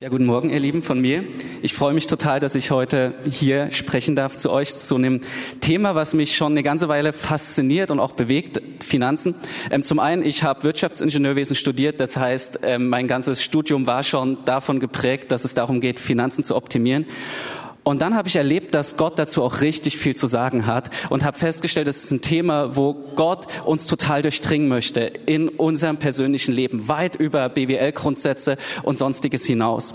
Ja, guten Morgen, ihr Lieben von mir. Ich freue mich total, dass ich heute hier sprechen darf zu euch zu einem Thema, was mich schon eine ganze Weile fasziniert und auch bewegt, Finanzen. Ähm, zum einen, ich habe Wirtschaftsingenieurwesen studiert, das heißt, ähm, mein ganzes Studium war schon davon geprägt, dass es darum geht, Finanzen zu optimieren. Und dann habe ich erlebt, dass Gott dazu auch richtig viel zu sagen hat und habe festgestellt, es ist ein Thema, wo Gott uns total durchdringen möchte in unserem persönlichen Leben, weit über BWL-Grundsätze und sonstiges hinaus.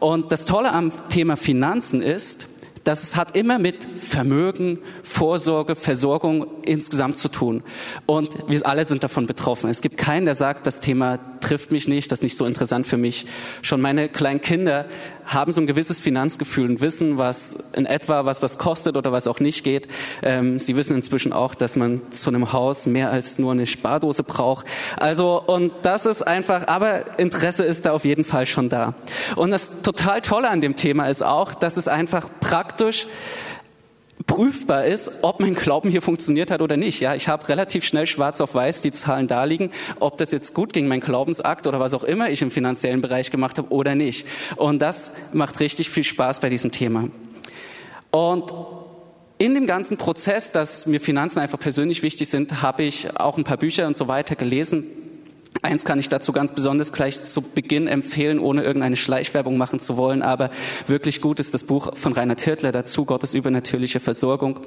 Und das Tolle am Thema Finanzen ist, dass es hat immer mit Vermögen, Vorsorge, Versorgung insgesamt zu tun. Und wir alle sind davon betroffen. Es gibt keinen, der sagt, das Thema trifft mich nicht, das ist nicht so interessant für mich. Schon meine kleinen Kinder haben so ein gewisses Finanzgefühl und wissen, was in etwa was was kostet oder was auch nicht geht. Ähm, sie wissen inzwischen auch, dass man zu einem Haus mehr als nur eine Spardose braucht. Also und das ist einfach, aber Interesse ist da auf jeden Fall schon da. Und das total Tolle an dem Thema ist auch, dass es einfach praktisch prüfbar ist, ob mein Glauben hier funktioniert hat oder nicht. Ja, ich habe relativ schnell schwarz auf weiß die Zahlen da liegen, ob das jetzt gut ging, mein Glaubensakt oder was auch immer ich im finanziellen Bereich gemacht habe oder nicht. Und das macht richtig viel Spaß bei diesem Thema. Und in dem ganzen Prozess, dass mir Finanzen einfach persönlich wichtig sind, habe ich auch ein paar Bücher und so weiter gelesen Eins kann ich dazu ganz besonders gleich zu Beginn empfehlen, ohne irgendeine Schleichwerbung machen zu wollen, aber wirklich gut ist das Buch von Rainer Tirtler dazu, Gottes übernatürliche Versorgung.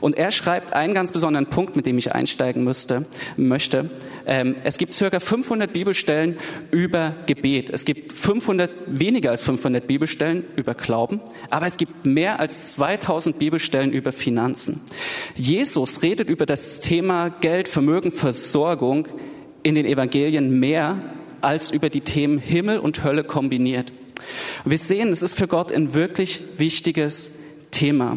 Und er schreibt einen ganz besonderen Punkt, mit dem ich einsteigen müsste, möchte. Ähm, es gibt circa 500 Bibelstellen über Gebet. Es gibt 500, weniger als 500 Bibelstellen über Glauben, aber es gibt mehr als 2000 Bibelstellen über Finanzen. Jesus redet über das Thema Geld, Vermögen, Versorgung in den Evangelien mehr als über die Themen Himmel und Hölle kombiniert. wir sehen, es ist für Gott ein wirklich wichtiges Thema.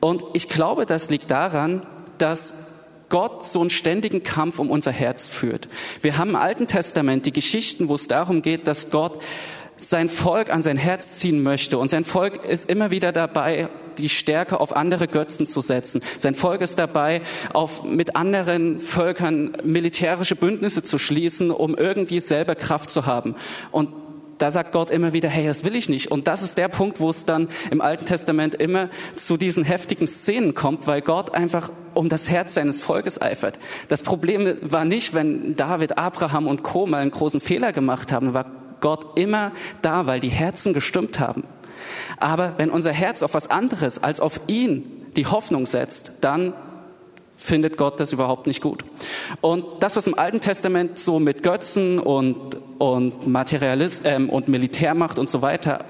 Und ich glaube, das liegt daran, dass Gott so einen ständigen Kampf um unser Herz führt. Wir haben im Alten Testament die Geschichten, wo es darum geht, dass Gott sein Volk an sein Herz ziehen möchte. Und sein Volk ist immer wieder dabei, die Stärke auf andere Götzen zu setzen. Sein Volk ist dabei, auf, mit anderen Völkern militärische Bündnisse zu schließen, um irgendwie selber Kraft zu haben. Und da sagt Gott immer wieder, hey, das will ich nicht. Und das ist der Punkt, wo es dann im Alten Testament immer zu diesen heftigen Szenen kommt, weil Gott einfach um das Herz seines Volkes eifert. Das Problem war nicht, wenn David, Abraham und Co. mal einen großen Fehler gemacht haben, war Gott immer da, weil die Herzen gestimmt haben. Aber wenn unser Herz auf was anderes als auf ihn die Hoffnung setzt, dann findet Gott das überhaupt nicht gut. Und das, was im Alten Testament so mit Götzen und, und Materialist ähm, und Militärmacht und so weiter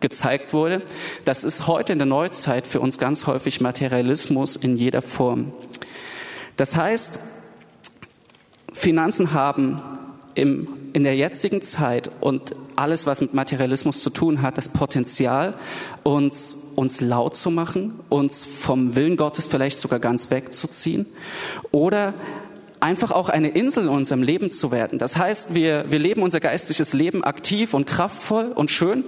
gezeigt wurde, das ist heute in der Neuzeit für uns ganz häufig Materialismus in jeder Form. Das heißt, Finanzen haben im, in der jetzigen Zeit und alles, was mit Materialismus zu tun hat, das Potenzial, uns, uns laut zu machen, uns vom Willen Gottes vielleicht sogar ganz wegzuziehen oder einfach auch eine Insel in unserem Leben zu werden. Das heißt, wir, wir leben unser geistliches Leben aktiv und kraftvoll und schön,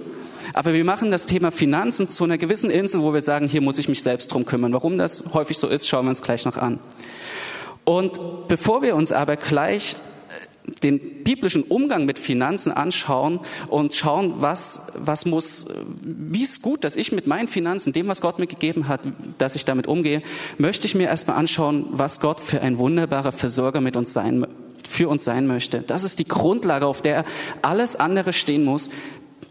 aber wir machen das Thema Finanzen zu einer gewissen Insel, wo wir sagen, hier muss ich mich selbst drum kümmern. Warum das häufig so ist, schauen wir uns gleich noch an. Und bevor wir uns aber gleich den biblischen Umgang mit Finanzen anschauen und schauen, was, was muss, wie ist gut, dass ich mit meinen Finanzen, dem, was Gott mir gegeben hat, dass ich damit umgehe, möchte ich mir erstmal anschauen, was Gott für ein wunderbarer Versorger mit uns sein, für uns sein möchte. Das ist die Grundlage, auf der alles andere stehen muss,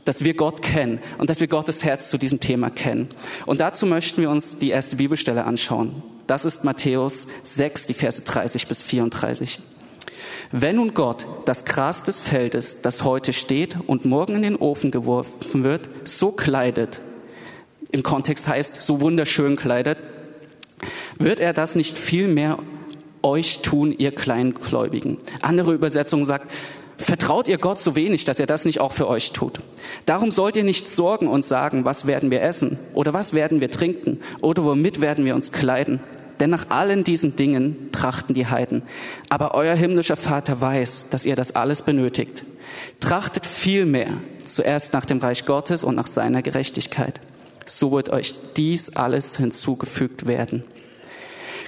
dass wir Gott kennen und dass wir Gottes Herz zu diesem Thema kennen. Und dazu möchten wir uns die erste Bibelstelle anschauen. Das ist Matthäus 6, die Verse 30 bis 34. Wenn nun Gott das Gras des Feldes, das heute steht und morgen in den Ofen geworfen wird, so kleidet, im Kontext heißt so wunderschön kleidet, wird er das nicht viel mehr euch tun, ihr Kleingläubigen. Andere Übersetzung sagt, vertraut ihr Gott so wenig, dass er das nicht auch für euch tut. Darum sollt ihr nicht sorgen und sagen, was werden wir essen oder was werden wir trinken oder womit werden wir uns kleiden. Denn nach allen diesen Dingen trachten die Heiden. Aber euer himmlischer Vater weiß, dass ihr das alles benötigt. Trachtet vielmehr zuerst nach dem Reich Gottes und nach seiner Gerechtigkeit. So wird euch dies alles hinzugefügt werden.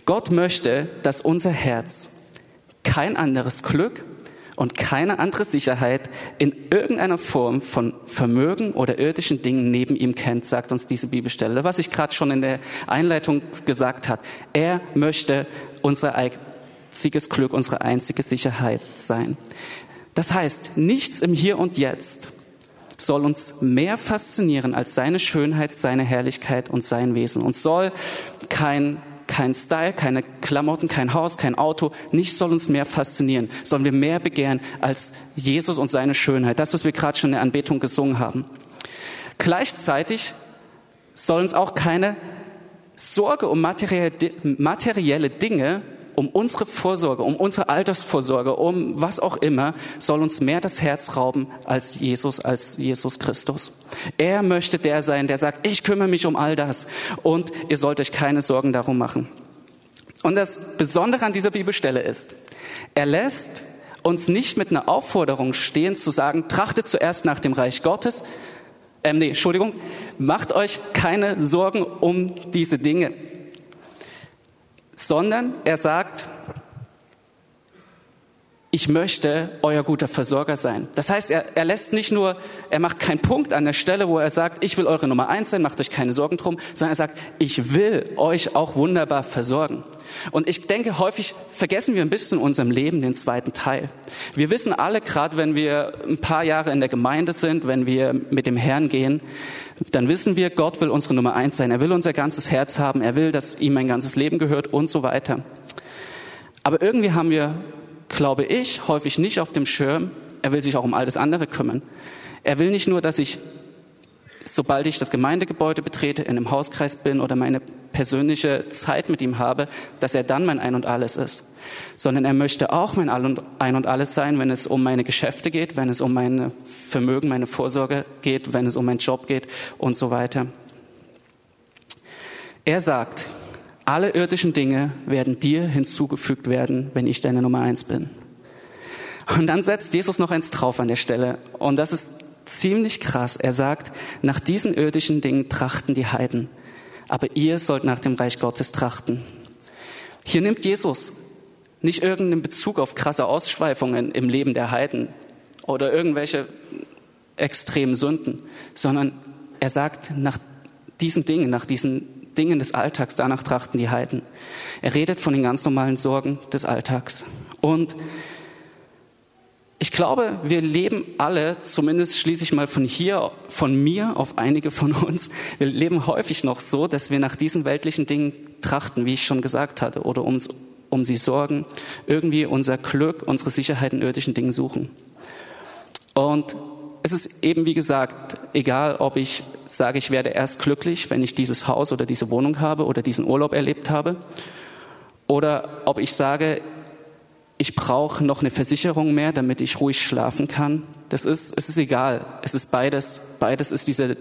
Gott möchte, dass unser Herz kein anderes Glück und keine andere Sicherheit in irgendeiner Form von Vermögen oder irdischen Dingen neben ihm kennt, sagt uns diese Bibelstelle. Was ich gerade schon in der Einleitung gesagt hat. Er möchte unser einziges Glück, unsere einzige Sicherheit sein. Das heißt, nichts im Hier und Jetzt soll uns mehr faszinieren als seine Schönheit, seine Herrlichkeit und sein Wesen. Und soll kein kein Style, keine Klamotten, kein Haus, kein Auto, nichts soll uns mehr faszinieren, sollen wir mehr begehren als Jesus und seine Schönheit. Das, was wir gerade schon in der Anbetung gesungen haben. Gleichzeitig soll uns auch keine Sorge um materielle Dinge um unsere Vorsorge, um unsere Altersvorsorge, um was auch immer, soll uns mehr das Herz rauben als Jesus, als Jesus Christus. Er möchte der sein, der sagt, ich kümmere mich um all das und ihr sollt euch keine Sorgen darum machen. Und das Besondere an dieser Bibelstelle ist, er lässt uns nicht mit einer Aufforderung stehen zu sagen, trachtet zuerst nach dem Reich Gottes, ähm, nee, Entschuldigung, macht euch keine Sorgen um diese Dinge sondern er sagt, ich möchte euer guter Versorger sein. Das heißt, er, er lässt nicht nur, er macht keinen Punkt an der Stelle, wo er sagt, ich will eure Nummer eins sein, macht euch keine Sorgen drum, sondern er sagt, ich will euch auch wunderbar versorgen. Und ich denke, häufig vergessen wir ein bisschen in unserem Leben den zweiten Teil. Wir wissen alle, gerade wenn wir ein paar Jahre in der Gemeinde sind, wenn wir mit dem Herrn gehen, dann wissen wir, Gott will unsere Nummer eins sein. Er will unser ganzes Herz haben. Er will, dass ihm ein ganzes Leben gehört und so weiter. Aber irgendwie haben wir glaube ich, häufig nicht auf dem Schirm. Er will sich auch um all das andere kümmern. Er will nicht nur, dass ich, sobald ich das Gemeindegebäude betrete, in einem Hauskreis bin oder meine persönliche Zeit mit ihm habe, dass er dann mein Ein und Alles ist, sondern er möchte auch mein Ein und Alles sein, wenn es um meine Geschäfte geht, wenn es um meine Vermögen, meine Vorsorge geht, wenn es um meinen Job geht und so weiter. Er sagt, alle irdischen Dinge werden dir hinzugefügt werden, wenn ich deine Nummer eins bin. Und dann setzt Jesus noch eins drauf an der Stelle. Und das ist ziemlich krass. Er sagt, nach diesen irdischen Dingen trachten die Heiden. Aber ihr sollt nach dem Reich Gottes trachten. Hier nimmt Jesus nicht irgendeinen Bezug auf krasse Ausschweifungen im Leben der Heiden oder irgendwelche extremen Sünden, sondern er sagt, nach diesen Dingen, nach diesen Dingen des Alltags, danach trachten die Heiden. Er redet von den ganz normalen Sorgen des Alltags. Und ich glaube, wir leben alle, zumindest schließe ich mal von hier, von mir auf einige von uns, wir leben häufig noch so, dass wir nach diesen weltlichen Dingen trachten, wie ich schon gesagt hatte, oder ums, um sie sorgen, irgendwie unser Glück, unsere Sicherheit in irdischen Dingen suchen. Und es ist eben, wie gesagt, egal, ob ich sage, ich werde erst glücklich, wenn ich dieses Haus oder diese Wohnung habe oder diesen Urlaub erlebt habe, oder ob ich sage, ich brauche noch eine Versicherung mehr, damit ich ruhig schlafen kann. Das ist, es ist egal. Es ist beides. Beides ist diese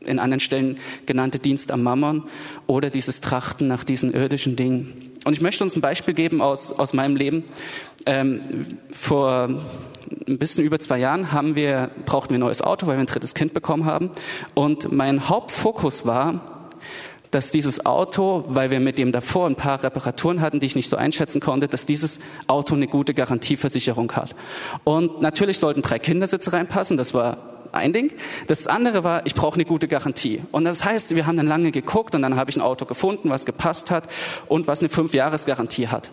in anderen Stellen genannte Dienst am Mammon oder dieses Trachten nach diesen irdischen Dingen. Und ich möchte uns ein Beispiel geben aus, aus meinem Leben. Ähm, vor ein bisschen über zwei Jahren haben wir, brauchten wir ein neues Auto, weil wir ein drittes Kind bekommen haben. Und mein Hauptfokus war, dass dieses Auto, weil wir mit dem davor ein paar Reparaturen hatten, die ich nicht so einschätzen konnte, dass dieses Auto eine gute Garantieversicherung hat. Und natürlich sollten drei Kindersitze reinpassen, das war ein Ding. Das andere war, ich brauche eine gute Garantie. Und das heißt, wir haben dann lange geguckt und dann habe ich ein Auto gefunden, was gepasst hat und was eine Fünf-Jahres-Garantie hat.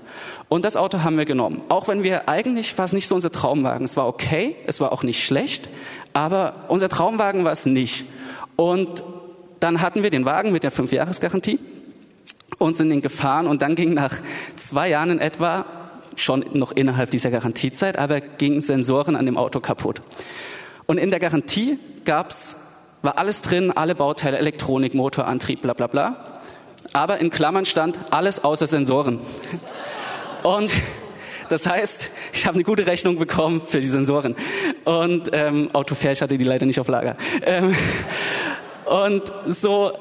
Und das Auto haben wir genommen. Auch wenn wir eigentlich war es nicht so unser Traumwagen. Es war okay, es war auch nicht schlecht, aber unser Traumwagen war es nicht. Und dann hatten wir den Wagen mit der Fünf-Jahres-Garantie und sind den gefahren und dann ging nach zwei Jahren in etwa schon noch innerhalb dieser Garantiezeit, aber gingen Sensoren an dem Auto kaputt. Und in der Garantie gab's, war alles drin, alle Bauteile, Elektronik, Motor, Antrieb, bla bla bla. Aber in Klammern stand alles außer Sensoren. Und das heißt, ich habe eine gute Rechnung bekommen für die Sensoren. Und ähm, Autofair, ich hatte die leider nicht auf Lager. Ähm, und so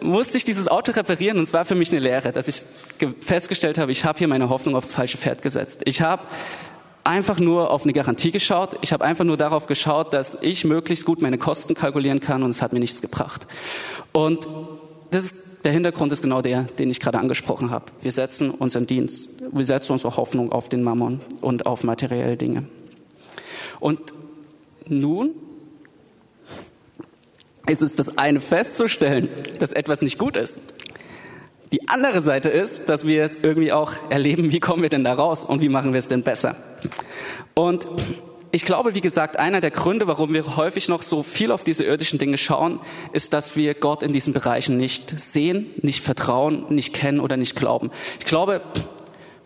musste ich dieses Auto reparieren und es war für mich eine Lehre, dass ich festgestellt habe, ich habe hier meine Hoffnung aufs falsche Pferd gesetzt. Ich habe einfach nur auf eine Garantie geschaut. Ich habe einfach nur darauf geschaut, dass ich möglichst gut meine Kosten kalkulieren kann und es hat mir nichts gebracht. Und das ist, der Hintergrund ist genau der, den ich gerade angesprochen habe. Wir setzen unseren Dienst, wir setzen unsere Hoffnung auf den Mammon und auf materielle Dinge. Und nun ist es das eine festzustellen, dass etwas nicht gut ist. Die andere Seite ist, dass wir es irgendwie auch erleben, wie kommen wir denn da raus und wie machen wir es denn besser. Und ich glaube, wie gesagt, einer der Gründe, warum wir häufig noch so viel auf diese irdischen Dinge schauen, ist, dass wir Gott in diesen Bereichen nicht sehen, nicht vertrauen, nicht kennen oder nicht glauben. Ich glaube,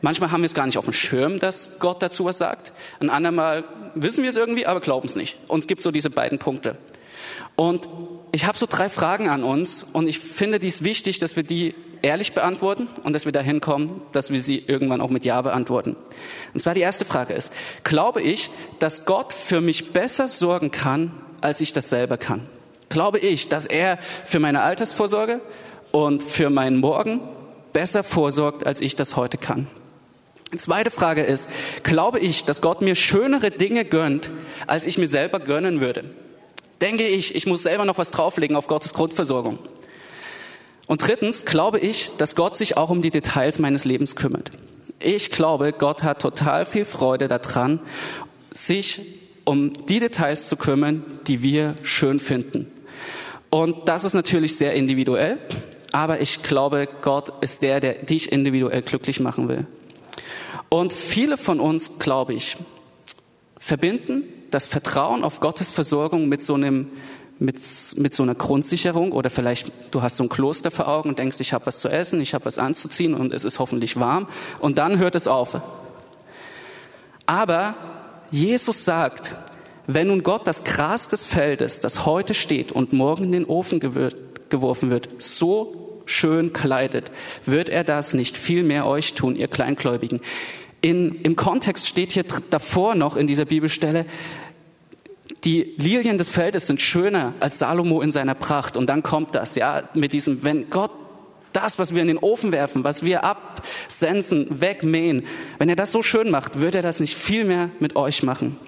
manchmal haben wir es gar nicht auf dem Schirm, dass Gott dazu was sagt. Ein andermal wissen wir es irgendwie, aber glauben es nicht. Und es gibt so diese beiden Punkte. Und ich habe so drei Fragen an uns und ich finde dies wichtig, dass wir die ehrlich beantworten und dass wir dahin kommen, dass wir sie irgendwann auch mit Ja beantworten. Und zwar die erste Frage ist, glaube ich, dass Gott für mich besser sorgen kann, als ich das selber kann? Glaube ich, dass er für meine Altersvorsorge und für meinen Morgen besser vorsorgt, als ich das heute kann? Die zweite Frage ist, glaube ich, dass Gott mir schönere Dinge gönnt, als ich mir selber gönnen würde? Denke ich, ich muss selber noch was drauflegen auf Gottes Grundversorgung? Und drittens glaube ich, dass Gott sich auch um die Details meines Lebens kümmert. Ich glaube, Gott hat total viel Freude daran, sich um die Details zu kümmern, die wir schön finden. Und das ist natürlich sehr individuell, aber ich glaube, Gott ist der, der dich individuell glücklich machen will. Und viele von uns, glaube ich, verbinden das Vertrauen auf Gottes Versorgung mit so einem mit, mit so einer Grundsicherung oder vielleicht du hast so ein Kloster vor Augen und denkst, ich habe was zu essen, ich habe was anzuziehen und es ist hoffentlich warm und dann hört es auf. Aber Jesus sagt, wenn nun Gott das Gras des Feldes, das heute steht und morgen in den Ofen geworfen wird, so schön kleidet, wird er das nicht viel mehr euch tun, ihr Kleingläubigen. In, Im Kontext steht hier davor noch in dieser Bibelstelle, die Lilien des Feldes sind schöner als Salomo in seiner Pracht. Und dann kommt das, ja, mit diesem, wenn Gott das, was wir in den Ofen werfen, was wir absensen, wegmähen, wenn er das so schön macht, wird er das nicht viel mehr mit euch machen.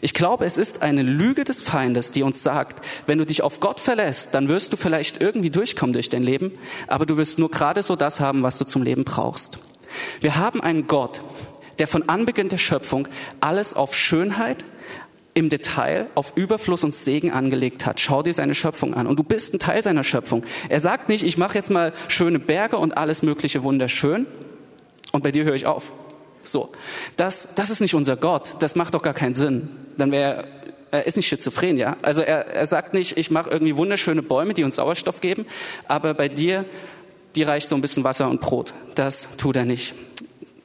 Ich glaube, es ist eine Lüge des Feindes, die uns sagt, wenn du dich auf Gott verlässt, dann wirst du vielleicht irgendwie durchkommen durch dein Leben, aber du wirst nur gerade so das haben, was du zum Leben brauchst. Wir haben einen Gott, der von Anbeginn der Schöpfung alles auf Schönheit, im Detail auf Überfluss und Segen angelegt hat. Schau dir seine Schöpfung an und du bist ein Teil seiner Schöpfung. Er sagt nicht, ich mache jetzt mal schöne Berge und alles mögliche wunderschön und bei dir höre ich auf. So, das, das ist nicht unser Gott. Das macht doch gar keinen Sinn. Dann wäre er ist nicht schizophren, ja. Also er, er sagt nicht, ich mache irgendwie wunderschöne Bäume, die uns Sauerstoff geben, aber bei dir, die reicht so ein bisschen Wasser und Brot. Das tut er nicht.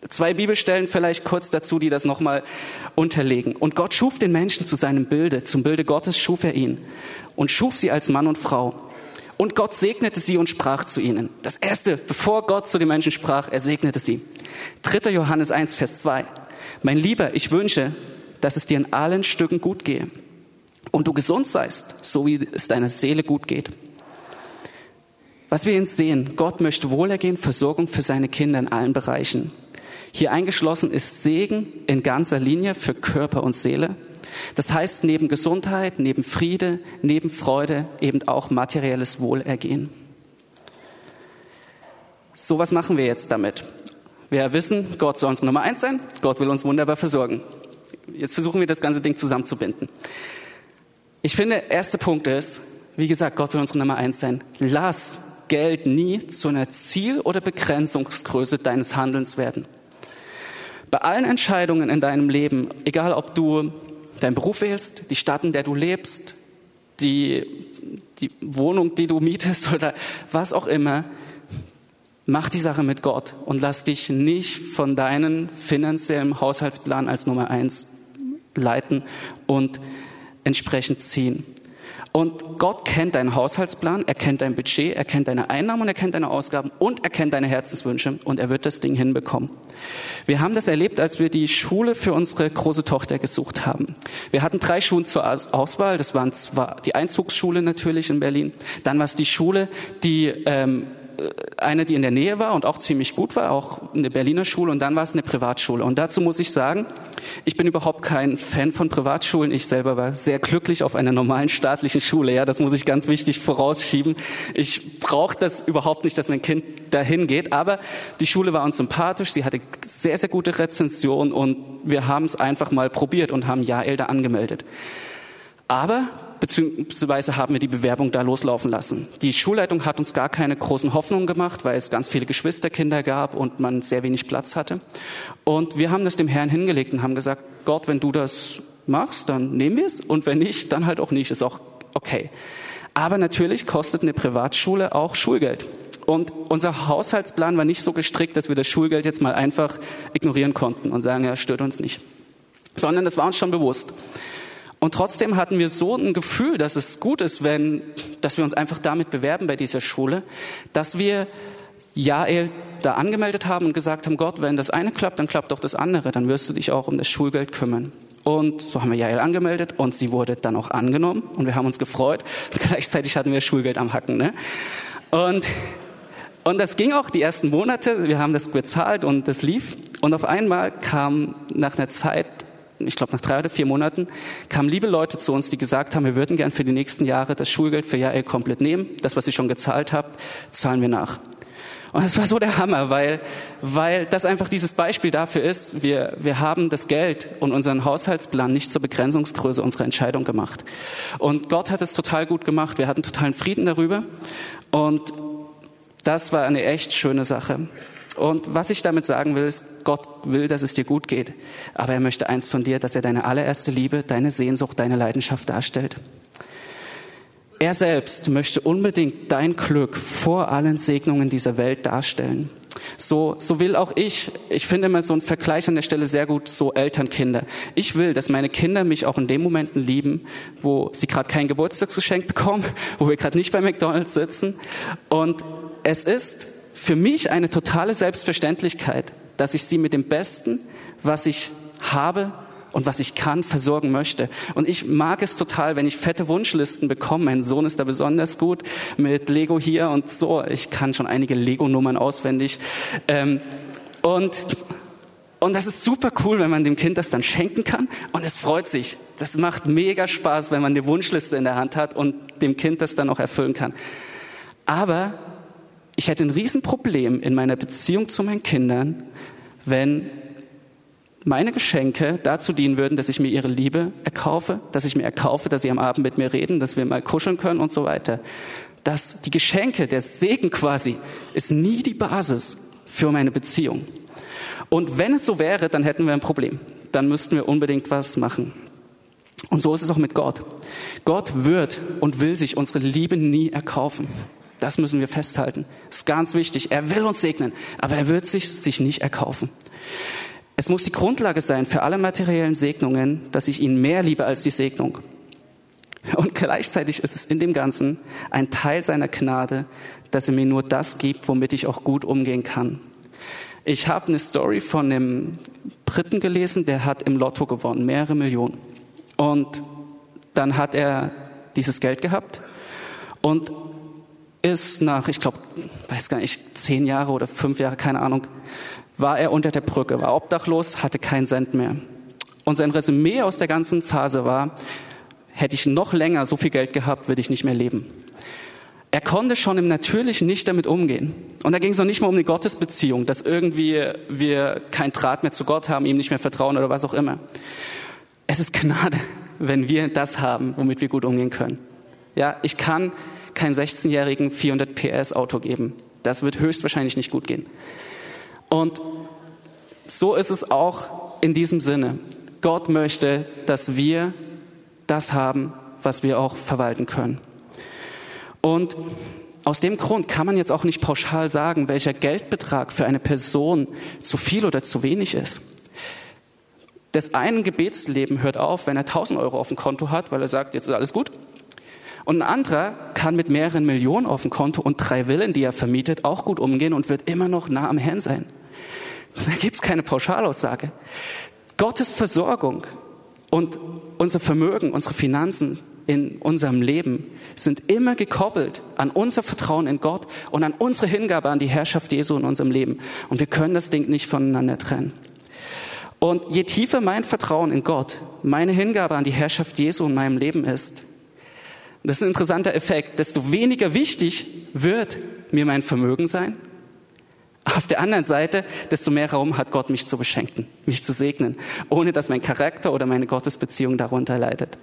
Zwei Bibelstellen vielleicht kurz dazu, die das nochmal unterlegen. Und Gott schuf den Menschen zu seinem Bilde, zum Bilde Gottes schuf er ihn und schuf sie als Mann und Frau. Und Gott segnete sie und sprach zu ihnen. Das erste, bevor Gott zu den Menschen sprach, er segnete sie. 3. Johannes 1, Vers 2. Mein Lieber, ich wünsche, dass es dir in allen Stücken gut gehe und du gesund seist, so wie es deiner Seele gut geht. Was wir uns sehen, Gott möchte Wohlergehen, Versorgung für seine Kinder in allen Bereichen. Hier eingeschlossen ist Segen in ganzer Linie für Körper und Seele. Das heißt, neben Gesundheit, neben Friede, neben Freude eben auch materielles Wohlergehen. So was machen wir jetzt damit? Wir wissen, Gott soll unsere Nummer eins sein. Gott will uns wunderbar versorgen. Jetzt versuchen wir das ganze Ding zusammenzubinden. Ich finde, erster Punkt ist, wie gesagt, Gott will unsere Nummer eins sein. Lass Geld nie zu einer Ziel- oder Begrenzungsgröße deines Handelns werden. Bei allen Entscheidungen in deinem Leben, egal ob du deinen Beruf wählst, die Stadt, in der du lebst, die, die Wohnung, die du mietest oder was auch immer, mach die Sache mit Gott und lass dich nicht von deinem finanziellen Haushaltsplan als Nummer eins leiten und entsprechend ziehen. Und Gott kennt deinen Haushaltsplan, er kennt dein Budget, er kennt deine Einnahmen und er kennt deine Ausgaben und er kennt deine Herzenswünsche und er wird das Ding hinbekommen. Wir haben das erlebt, als wir die Schule für unsere große Tochter gesucht haben. Wir hatten drei Schulen zur Auswahl. Das waren zwar die Einzugsschule natürlich in Berlin, dann war es die Schule, die ähm, eine, die in der Nähe war und auch ziemlich gut war, auch eine Berliner Schule und dann war es eine Privatschule. Und dazu muss ich sagen, ich bin überhaupt kein Fan von Privatschulen. Ich selber war sehr glücklich auf einer normalen staatlichen Schule. Ja, das muss ich ganz wichtig vorausschieben. Ich brauche das überhaupt nicht, dass mein Kind dahin geht. Aber die Schule war uns sympathisch. Sie hatte sehr, sehr gute Rezension und wir haben es einfach mal probiert und haben Jael da angemeldet. Aber beziehungsweise haben wir die Bewerbung da loslaufen lassen. Die Schulleitung hat uns gar keine großen Hoffnungen gemacht, weil es ganz viele Geschwisterkinder gab und man sehr wenig Platz hatte. Und wir haben das dem Herrn hingelegt und haben gesagt, Gott, wenn du das machst, dann nehmen wir es und wenn nicht, dann halt auch nicht, ist auch okay. Aber natürlich kostet eine Privatschule auch Schulgeld. Und unser Haushaltsplan war nicht so gestrickt, dass wir das Schulgeld jetzt mal einfach ignorieren konnten und sagen, ja, stört uns nicht. Sondern das war uns schon bewusst. Und trotzdem hatten wir so ein Gefühl, dass es gut ist, wenn, dass wir uns einfach damit bewerben bei dieser Schule, dass wir Jael da angemeldet haben und gesagt haben, Gott, wenn das eine klappt, dann klappt auch das andere, dann wirst du dich auch um das Schulgeld kümmern. Und so haben wir Jael angemeldet und sie wurde dann auch angenommen und wir haben uns gefreut. Gleichzeitig hatten wir Schulgeld am Hacken. Ne? Und, und das ging auch die ersten Monate. Wir haben das bezahlt und das lief. Und auf einmal kam nach einer Zeit ich glaube nach drei oder vier Monaten, kamen liebe Leute zu uns, die gesagt haben, wir würden gern für die nächsten Jahre das Schulgeld für Jael komplett nehmen. Das, was ihr schon gezahlt habt, zahlen wir nach. Und das war so der Hammer, weil, weil das einfach dieses Beispiel dafür ist, wir, wir haben das Geld und unseren Haushaltsplan nicht zur Begrenzungsgröße unserer Entscheidung gemacht. Und Gott hat es total gut gemacht. Wir hatten totalen Frieden darüber. Und das war eine echt schöne Sache. Und was ich damit sagen will, ist, Gott will, dass es dir gut geht. Aber er möchte eins von dir, dass er deine allererste Liebe, deine Sehnsucht, deine Leidenschaft darstellt. Er selbst möchte unbedingt dein Glück vor allen Segnungen dieser Welt darstellen. So, so will auch ich. Ich finde immer so einen Vergleich an der Stelle sehr gut, so Elternkinder. Ich will, dass meine Kinder mich auch in den Momenten lieben, wo sie gerade kein Geburtstagsgeschenk bekommen, wo wir gerade nicht bei McDonald's sitzen. Und es ist für mich eine totale Selbstverständlichkeit, dass ich sie mit dem Besten, was ich habe und was ich kann, versorgen möchte. Und ich mag es total, wenn ich fette Wunschlisten bekomme. Mein Sohn ist da besonders gut mit Lego hier und so. Ich kann schon einige Lego-Nummern auswendig. Ähm, und und das ist super cool, wenn man dem Kind das dann schenken kann und es freut sich. Das macht mega Spaß, wenn man eine Wunschliste in der Hand hat und dem Kind das dann auch erfüllen kann. Aber ich hätte ein Riesenproblem in meiner Beziehung zu meinen Kindern, wenn meine Geschenke dazu dienen würden, dass ich mir ihre Liebe erkaufe, dass ich mir erkaufe, dass sie am Abend mit mir reden, dass wir mal kuscheln können und so weiter. Dass die Geschenke, der Segen quasi, ist nie die Basis für meine Beziehung. Und wenn es so wäre, dann hätten wir ein Problem. Dann müssten wir unbedingt was machen. Und so ist es auch mit Gott. Gott wird und will sich unsere Liebe nie erkaufen. Das müssen wir festhalten. Das ist ganz wichtig. Er will uns segnen, aber er wird sich, sich nicht erkaufen. Es muss die Grundlage sein für alle materiellen Segnungen, dass ich ihn mehr liebe als die Segnung. Und gleichzeitig ist es in dem Ganzen ein Teil seiner Gnade, dass er mir nur das gibt, womit ich auch gut umgehen kann. Ich habe eine Story von einem Briten gelesen, der hat im Lotto gewonnen, mehrere Millionen. Und dann hat er dieses Geld gehabt und ist nach, ich glaube, weiß gar nicht, zehn Jahre oder fünf Jahre, keine Ahnung, war er unter der Brücke, war obdachlos, hatte keinen Cent mehr. Und sein Resümee aus der ganzen Phase war, hätte ich noch länger so viel Geld gehabt, würde ich nicht mehr leben. Er konnte schon im Natürlichen nicht damit umgehen. Und da ging es noch nicht mal um eine Gottesbeziehung, dass irgendwie wir kein Draht mehr zu Gott haben, ihm nicht mehr vertrauen oder was auch immer. Es ist Gnade, wenn wir das haben, womit wir gut umgehen können. Ja, ich kann keinem 16-jährigen 400 PS Auto geben. Das wird höchstwahrscheinlich nicht gut gehen. Und so ist es auch in diesem Sinne. Gott möchte, dass wir das haben, was wir auch verwalten können. Und aus dem Grund kann man jetzt auch nicht pauschal sagen, welcher Geldbetrag für eine Person zu viel oder zu wenig ist. Das einen Gebetsleben hört auf, wenn er 1000 Euro auf dem Konto hat, weil er sagt, jetzt ist alles gut. Und ein anderer kann mit mehreren Millionen auf dem Konto und drei Villen, die er vermietet, auch gut umgehen und wird immer noch nah am Herrn sein. Da gibt's keine Pauschalaussage. Gottes Versorgung und unser Vermögen, unsere Finanzen in unserem Leben sind immer gekoppelt an unser Vertrauen in Gott und an unsere Hingabe an die Herrschaft Jesu in unserem Leben. Und wir können das Ding nicht voneinander trennen. Und je tiefer mein Vertrauen in Gott, meine Hingabe an die Herrschaft Jesu in meinem Leben ist, das ist ein interessanter Effekt, desto weniger wichtig wird mir mein Vermögen sein. Auf der anderen Seite, desto mehr Raum hat Gott, mich zu beschenken, mich zu segnen, ohne dass mein Charakter oder meine Gottesbeziehung darunter leidet.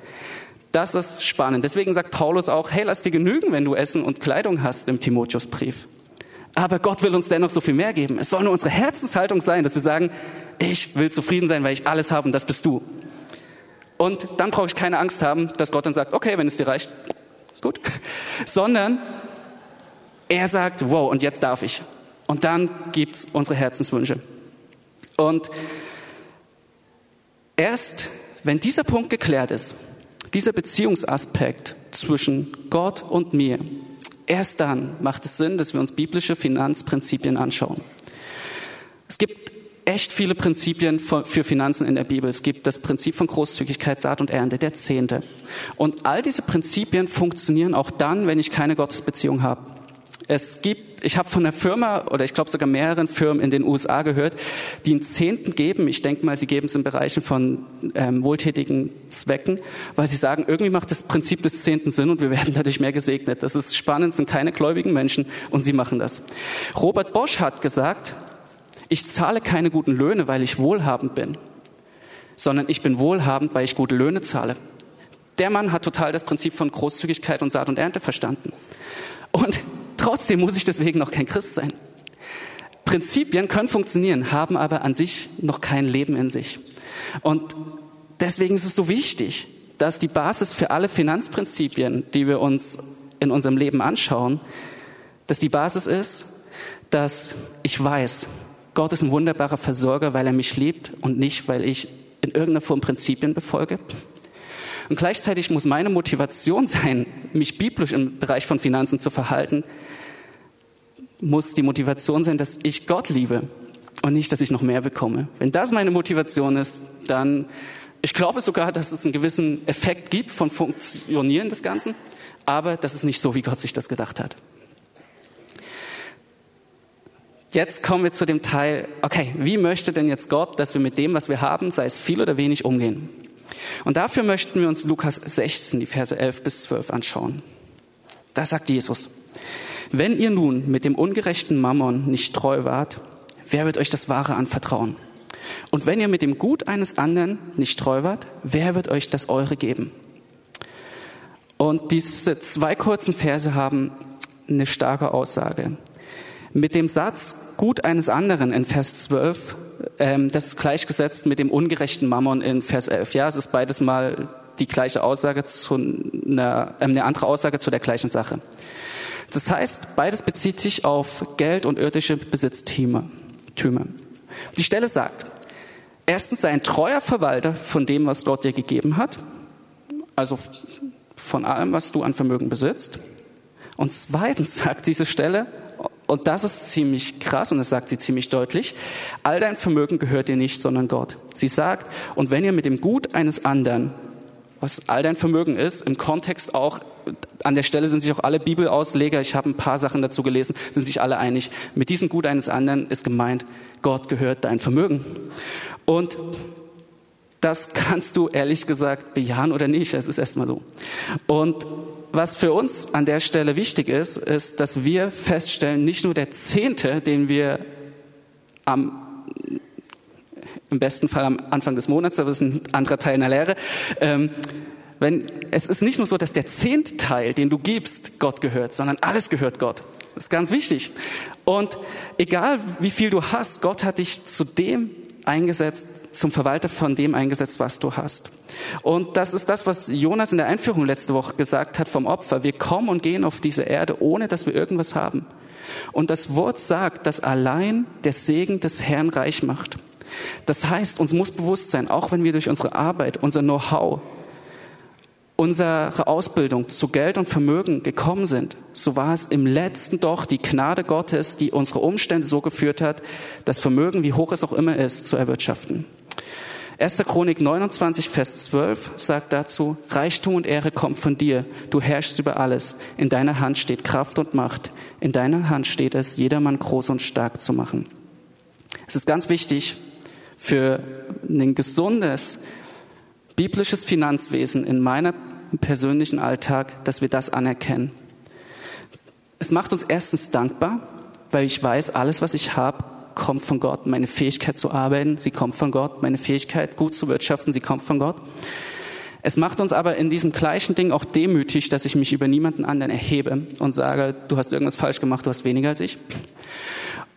Das ist spannend. Deswegen sagt Paulus auch, hey, lass dir genügen, wenn du Essen und Kleidung hast im Timotheusbrief. Aber Gott will uns dennoch so viel mehr geben. Es soll nur unsere Herzenshaltung sein, dass wir sagen, ich will zufrieden sein, weil ich alles habe und das bist du. Und dann brauche ich keine Angst haben, dass Gott dann sagt, okay, wenn es dir reicht, gut. Sondern er sagt, wow, und jetzt darf ich. Und dann gibt's unsere Herzenswünsche. Und erst wenn dieser Punkt geklärt ist, dieser Beziehungsaspekt zwischen Gott und mir, erst dann macht es Sinn, dass wir uns biblische Finanzprinzipien anschauen. Es gibt echt viele Prinzipien für Finanzen in der Bibel. Es gibt das Prinzip von Großzügigkeit, Saat und Ernte, der Zehnte. Und all diese Prinzipien funktionieren auch dann, wenn ich keine Gottesbeziehung habe. Es gibt, ich habe von einer Firma oder ich glaube sogar mehreren Firmen in den USA gehört, die einen Zehnten geben. Ich denke mal, sie geben es in Bereichen von ähm, wohltätigen Zwecken, weil sie sagen, irgendwie macht das Prinzip des Zehnten Sinn und wir werden dadurch mehr gesegnet. Das ist spannend, sind keine gläubigen Menschen und sie machen das. Robert Bosch hat gesagt, ich zahle keine guten Löhne, weil ich wohlhabend bin, sondern ich bin wohlhabend, weil ich gute Löhne zahle. Der Mann hat total das Prinzip von Großzügigkeit und Saat und Ernte verstanden. Und Trotzdem muss ich deswegen noch kein Christ sein. Prinzipien können funktionieren, haben aber an sich noch kein Leben in sich. Und deswegen ist es so wichtig, dass die Basis für alle Finanzprinzipien, die wir uns in unserem Leben anschauen, dass die Basis ist, dass ich weiß, Gott ist ein wunderbarer Versorger, weil er mich liebt und nicht, weil ich in irgendeiner Form Prinzipien befolge. Und gleichzeitig muss meine Motivation sein, mich biblisch im Bereich von Finanzen zu verhalten, muss die Motivation sein, dass ich Gott liebe und nicht, dass ich noch mehr bekomme. Wenn das meine Motivation ist, dann, ich glaube sogar, dass es einen gewissen Effekt gibt von Funktionieren des Ganzen, aber das ist nicht so, wie Gott sich das gedacht hat. Jetzt kommen wir zu dem Teil, okay, wie möchte denn jetzt Gott, dass wir mit dem, was wir haben, sei es viel oder wenig, umgehen? Und dafür möchten wir uns Lukas 16, die Verse 11 bis 12 anschauen. Da sagt Jesus, wenn ihr nun mit dem ungerechten Mammon nicht treu wart, wer wird euch das Wahre anvertrauen? Und wenn ihr mit dem Gut eines anderen nicht treu wart, wer wird euch das Eure geben? Und diese zwei kurzen Verse haben eine starke Aussage. Mit dem Satz Gut eines anderen in Vers 12, ähm, das ist gleichgesetzt mit dem ungerechten Mammon in Vers 11. Ja, es ist beides mal die gleiche Aussage zu einer, äh, eine andere Aussage zu der gleichen Sache. Das heißt, beides bezieht sich auf Geld und irdische Besitztümer. Die Stelle sagt, erstens sei ein treuer Verwalter von dem, was Gott dir gegeben hat, also von allem, was du an Vermögen besitzt. Und zweitens sagt diese Stelle, und das ist ziemlich krass und das sagt sie ziemlich deutlich, all dein Vermögen gehört dir nicht, sondern Gott. Sie sagt, und wenn ihr mit dem Gut eines anderen was all dein Vermögen ist, im Kontext auch, an der Stelle sind sich auch alle Bibelausleger, ich habe ein paar Sachen dazu gelesen, sind sich alle einig, mit diesem Gut eines anderen ist gemeint, Gott gehört dein Vermögen. Und das kannst du ehrlich gesagt bejahen oder nicht, es ist erstmal so. Und was für uns an der Stelle wichtig ist, ist, dass wir feststellen, nicht nur der Zehnte, den wir am im besten Fall am Anfang des Monats, aber das ist ein anderer Teil in der Lehre. Ähm, wenn, es ist nicht nur so, dass der Zehntteil, den du gibst, Gott gehört, sondern alles gehört Gott. Das ist ganz wichtig. Und egal wie viel du hast, Gott hat dich zu dem eingesetzt, zum Verwalter von dem eingesetzt, was du hast. Und das ist das, was Jonas in der Einführung letzte Woche gesagt hat vom Opfer. Wir kommen und gehen auf diese Erde, ohne dass wir irgendwas haben. Und das Wort sagt, dass allein der Segen des Herrn reich macht. Das heißt, uns muss bewusst sein, auch wenn wir durch unsere Arbeit, unser Know-how, unsere Ausbildung zu Geld und Vermögen gekommen sind, so war es im letzten doch die Gnade Gottes, die unsere Umstände so geführt hat, das Vermögen, wie hoch es auch immer ist, zu erwirtschaften. 1. Chronik 29, Vers 12 sagt dazu, Reichtum und Ehre kommt von dir. Du herrschst über alles. In deiner Hand steht Kraft und Macht. In deiner Hand steht es, jedermann groß und stark zu machen. Es ist ganz wichtig für ein gesundes, biblisches Finanzwesen in meinem persönlichen Alltag, dass wir das anerkennen. Es macht uns erstens dankbar, weil ich weiß, alles, was ich habe, kommt von Gott. Meine Fähigkeit zu arbeiten, sie kommt von Gott. Meine Fähigkeit, gut zu wirtschaften, sie kommt von Gott. Es macht uns aber in diesem gleichen Ding auch demütig, dass ich mich über niemanden anderen erhebe und sage, du hast irgendwas falsch gemacht, du hast weniger als ich.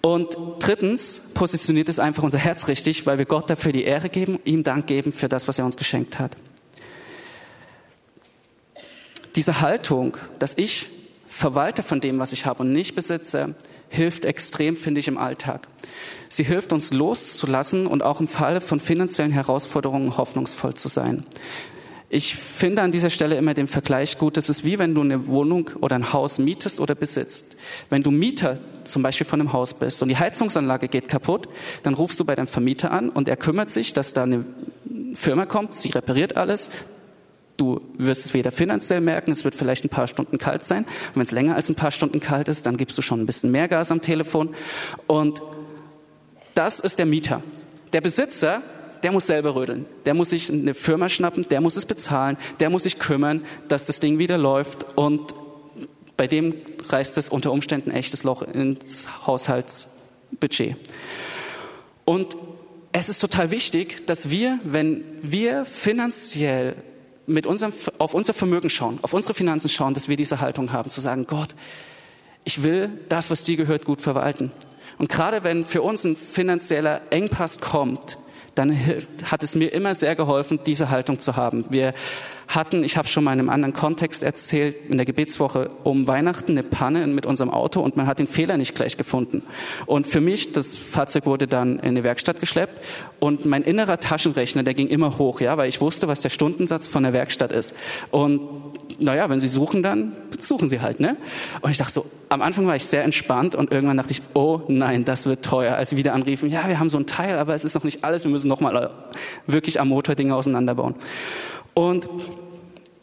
Und drittens positioniert es einfach unser Herz richtig, weil wir Gott dafür die Ehre geben, ihm Dank geben für das, was er uns geschenkt hat. Diese Haltung, dass ich verwalte von dem, was ich habe und nicht besitze, hilft extrem, finde ich, im Alltag. Sie hilft uns loszulassen und auch im Falle von finanziellen Herausforderungen hoffnungsvoll zu sein. Ich finde an dieser Stelle immer den Vergleich gut. Das ist wie wenn du eine Wohnung oder ein Haus mietest oder besitzt. Wenn du Mieter zum Beispiel von einem Haus bist und die Heizungsanlage geht kaputt, dann rufst du bei deinem Vermieter an und er kümmert sich, dass da eine Firma kommt, sie repariert alles, Du wirst es weder finanziell merken, es wird vielleicht ein paar Stunden kalt sein. Und wenn es länger als ein paar Stunden kalt ist, dann gibst du schon ein bisschen mehr Gas am Telefon. Und das ist der Mieter. Der Besitzer, der muss selber rödeln. Der muss sich eine Firma schnappen, der muss es bezahlen, der muss sich kümmern, dass das Ding wieder läuft. Und bei dem reißt es unter Umständen ein echtes Loch ins Haushaltsbudget. Und es ist total wichtig, dass wir, wenn wir finanziell mit unserem, auf unser Vermögen schauen, auf unsere Finanzen schauen, dass wir diese Haltung haben, zu sagen, Gott, ich will das, was dir gehört, gut verwalten. Und gerade wenn für uns ein finanzieller Engpass kommt, dann hat es mir immer sehr geholfen, diese Haltung zu haben. Wir hatten, ich habe schon mal in einem anderen Kontext erzählt, in der Gebetswoche um Weihnachten eine Panne mit unserem Auto und man hat den Fehler nicht gleich gefunden. Und für mich, das Fahrzeug wurde dann in eine Werkstatt geschleppt und mein innerer Taschenrechner, der ging immer hoch, ja, weil ich wusste, was der Stundensatz von der Werkstatt ist. Und naja, wenn Sie suchen, dann suchen Sie halt, ne? Und ich dachte so, am Anfang war ich sehr entspannt und irgendwann dachte ich, oh nein, das wird teuer. Als sie wieder anriefen, ja, wir haben so ein Teil, aber es ist noch nicht alles, wir müssen nochmal wirklich am Motor Dinge auseinanderbauen. Und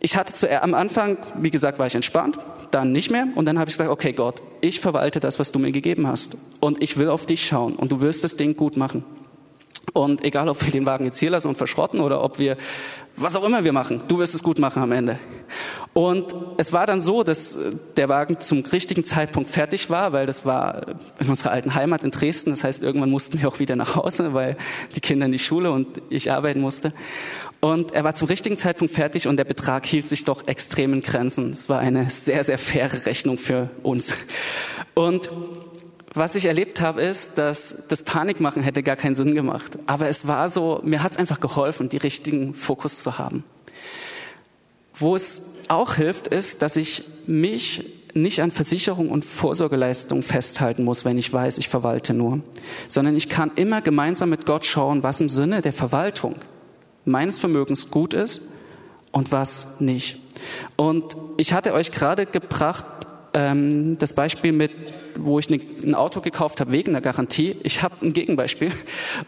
ich hatte zuerst, am Anfang, wie gesagt, war ich entspannt, dann nicht mehr. Und dann habe ich gesagt, okay Gott, ich verwalte das, was du mir gegeben hast. Und ich will auf dich schauen und du wirst das Ding gut machen. Und egal, ob wir den Wagen jetzt hier lassen und verschrotten oder ob wir, was auch immer wir machen, du wirst es gut machen am Ende. Und es war dann so, dass der Wagen zum richtigen Zeitpunkt fertig war, weil das war in unserer alten Heimat in Dresden. Das heißt, irgendwann mussten wir auch wieder nach Hause, weil die Kinder in die Schule und ich arbeiten musste. Und er war zum richtigen Zeitpunkt fertig und der Betrag hielt sich doch extrem in Grenzen. Es war eine sehr, sehr faire Rechnung für uns. Und was ich erlebt habe, ist, dass das Panikmachen hätte gar keinen Sinn gemacht. Aber es war so, mir hat es einfach geholfen, die richtigen Fokus zu haben. Wo es auch hilft, ist, dass ich mich nicht an Versicherung und Vorsorgeleistung festhalten muss, wenn ich weiß, ich verwalte nur, sondern ich kann immer gemeinsam mit Gott schauen, was im Sinne der Verwaltung meines Vermögens gut ist und was nicht. Und ich hatte euch gerade gebracht ähm, das Beispiel mit, wo ich ein Auto gekauft habe wegen der Garantie. Ich habe ein Gegenbeispiel.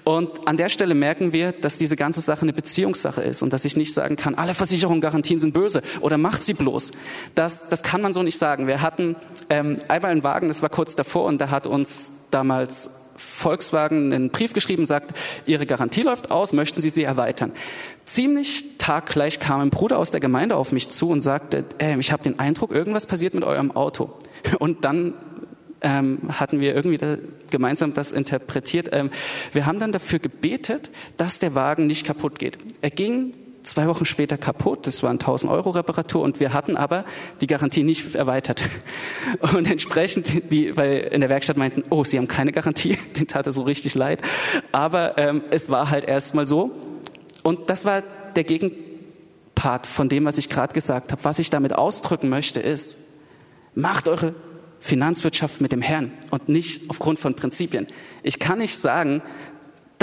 Und an der Stelle merken wir, dass diese ganze Sache eine Beziehungssache ist und dass ich nicht sagen kann, alle Versicherungen, Garantien sind böse oder macht sie bloß. Das, das kann man so nicht sagen. Wir hatten ähm, einmal einen Wagen, das war kurz davor und da hat uns damals Volkswagen einen Brief geschrieben, sagt, Ihre Garantie läuft aus, möchten Sie sie erweitern? Ziemlich taggleich kam ein Bruder aus der Gemeinde auf mich zu und sagte, äh, ich habe den Eindruck, irgendwas passiert mit eurem Auto. Und dann ähm, hatten wir irgendwie da gemeinsam das interpretiert. Ähm, wir haben dann dafür gebetet, dass der Wagen nicht kaputt geht. Er ging zwei Wochen später kaputt. Das war ein 1000 Euro Reparatur und wir hatten aber die Garantie nicht erweitert. Und entsprechend, die, weil in der Werkstatt meinten, oh, sie haben keine Garantie, den tat er so richtig leid. Aber ähm, es war halt erstmal so. Und das war der Gegenpart von dem, was ich gerade gesagt habe. Was ich damit ausdrücken möchte, ist, macht eure Finanzwirtschaft mit dem Herrn und nicht aufgrund von Prinzipien. Ich kann nicht sagen,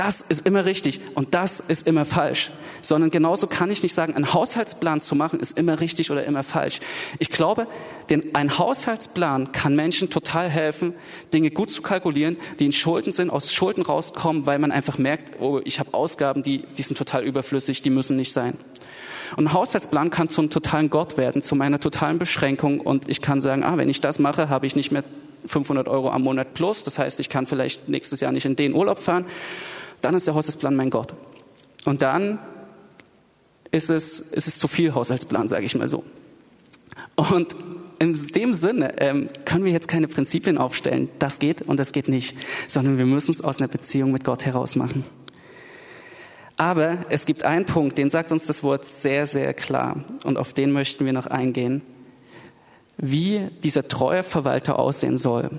das ist immer richtig und das ist immer falsch, sondern genauso kann ich nicht sagen, einen Haushaltsplan zu machen ist immer richtig oder immer falsch. Ich glaube, denn ein Haushaltsplan kann Menschen total helfen, Dinge gut zu kalkulieren, die in Schulden sind, aus Schulden rauskommen, weil man einfach merkt, oh, ich habe Ausgaben, die, die sind total überflüssig, die müssen nicht sein. Und ein Haushaltsplan kann zum totalen Gott werden, zu meiner totalen Beschränkung und ich kann sagen, ah, wenn ich das mache, habe ich nicht mehr 500 Euro am Monat plus. Das heißt, ich kann vielleicht nächstes Jahr nicht in den Urlaub fahren. Dann ist der Haushaltsplan mein Gott. Und dann ist es, ist es zu viel Haushaltsplan, sage ich mal so. Und in dem Sinne ähm, können wir jetzt keine Prinzipien aufstellen, das geht und das geht nicht, sondern wir müssen es aus einer Beziehung mit Gott heraus machen. Aber es gibt einen Punkt, den sagt uns das Wort sehr, sehr klar und auf den möchten wir noch eingehen wie dieser treue Verwalter aussehen soll.